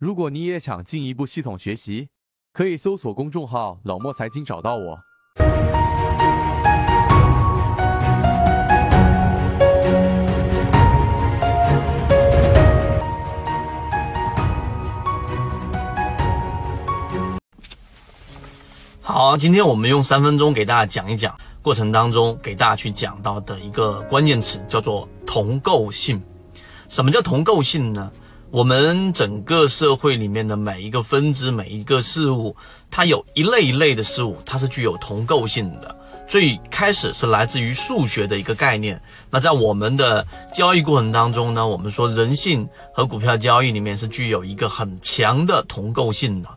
如果你也想进一步系统学习，可以搜索公众号“老莫财经”找到我。好，今天我们用三分钟给大家讲一讲过程当中给大家去讲到的一个关键词，叫做同构性。什么叫同构性呢？我们整个社会里面的每一个分支、每一个事物，它有一类一类的事物，它是具有同构性的。最开始是来自于数学的一个概念。那在我们的交易过程当中呢，我们说人性和股票交易里面是具有一个很强的同构性的。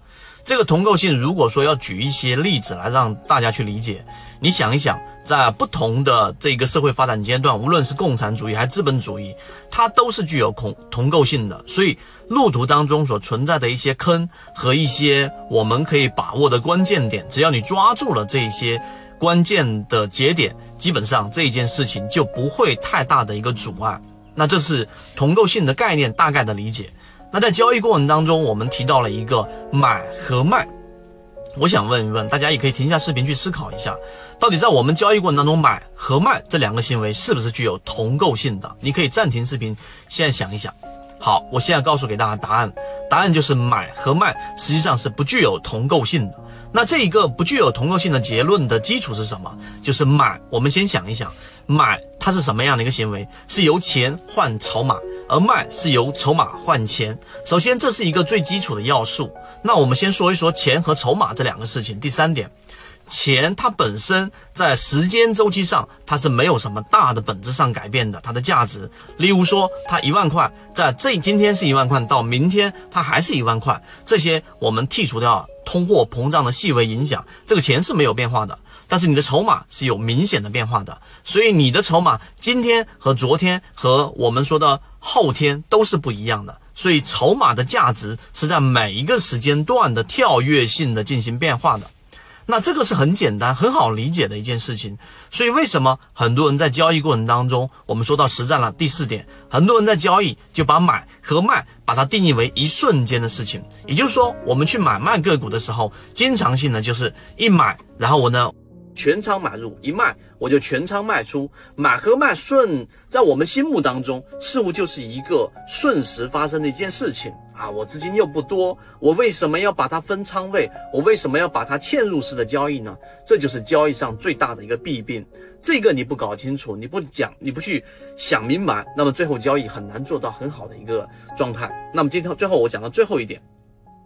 这个同构性，如果说要举一些例子来让大家去理解，你想一想，在不同的这个社会发展阶段，无论是共产主义还是资本主义，它都是具有同同构性的。所以路途当中所存在的一些坑和一些我们可以把握的关键点，只要你抓住了这一些关键的节点，基本上这一件事情就不会太大的一个阻碍。那这是同构性的概念大概的理解。那在交易过程当中，我们提到了一个买和卖，我想问一问大家，也可以停下视频去思考一下，到底在我们交易过程当中，买和卖这两个行为是不是具有同构性的？你可以暂停视频，现在想一想。好，我现在告诉给大家答案，答案就是买和卖实际上是不具有同构性的。那这一个不具有同构性的结论的基础是什么？就是买，我们先想一想，买它是什么样的一个行为？是由钱换筹码，而卖是由筹码换钱。首先，这是一个最基础的要素。那我们先说一说钱和筹码这两个事情。第三点。钱它本身在时间周期上，它是没有什么大的本质上改变的，它的价值。例如说，它一万块，在这今天是一万块，到明天它还是一万块。这些我们剔除掉通货膨胀的细微影响，这个钱是没有变化的。但是你的筹码是有明显的变化的，所以你的筹码今天和昨天和我们说的后天都是不一样的。所以筹码的价值是在每一个时间段的跳跃性的进行变化的。那这个是很简单、很好理解的一件事情，所以为什么很多人在交易过程当中，我们说到实战了第四点，很多人在交易就把买和卖把它定义为一瞬间的事情，也就是说，我们去买卖个股的时候，经常性的就是一买，然后我呢。全仓买入一卖，我就全仓卖出，买和卖顺，在我们心目当中似乎就是一个瞬时发生的一件事情啊！我资金又不多，我为什么要把它分仓位？我为什么要把它嵌入式的交易呢？这就是交易上最大的一个弊病。这个你不搞清楚，你不讲，你不去想明白，那么最后交易很难做到很好的一个状态。那么今天最后我讲到最后一点。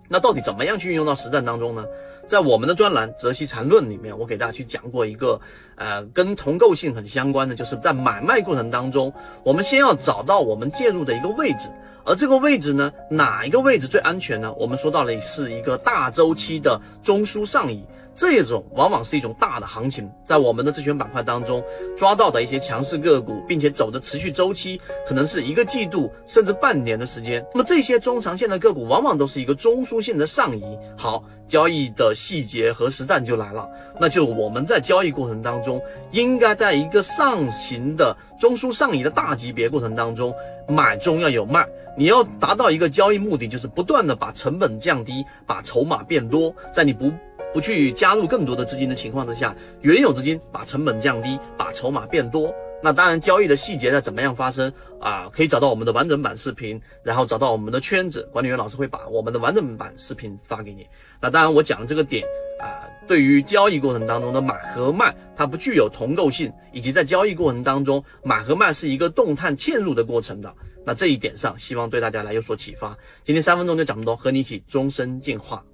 那到底怎么样去运用到实战当中呢？在我们的专栏《泽西禅论》里面，我给大家去讲过一个，呃，跟同构性很相关的，就是在买卖过程当中，我们先要找到我们介入的一个位置，而这个位置呢，哪一个位置最安全呢？我们说到了是一个大周期的中枢上移。这种往往是一种大的行情，在我们的自选板块当中抓到的一些强势个股，并且走的持续周期可能是一个季度甚至半年的时间。那么这些中长线的个股往往都是一个中枢性的上移。好，交易的细节和实战就来了，那就我们在交易过程当中，应该在一个上行的中枢上移的大级别过程当中，买中要有卖，你要达到一个交易目的，就是不断的把成本降低，把筹码变多，在你不。不去加入更多的资金的情况之下，原有资金把成本降低，把筹码变多。那当然，交易的细节在怎么样发生啊？可以找到我们的完整版视频，然后找到我们的圈子管理员老师会把我们的完整版视频发给你。那当然，我讲的这个点啊，对于交易过程当中的买和卖，它不具有同构性，以及在交易过程当中买和卖是一个动态嵌入的过程的。那这一点上，希望对大家来有所启发。今天三分钟就讲这么多，和你一起终身进化。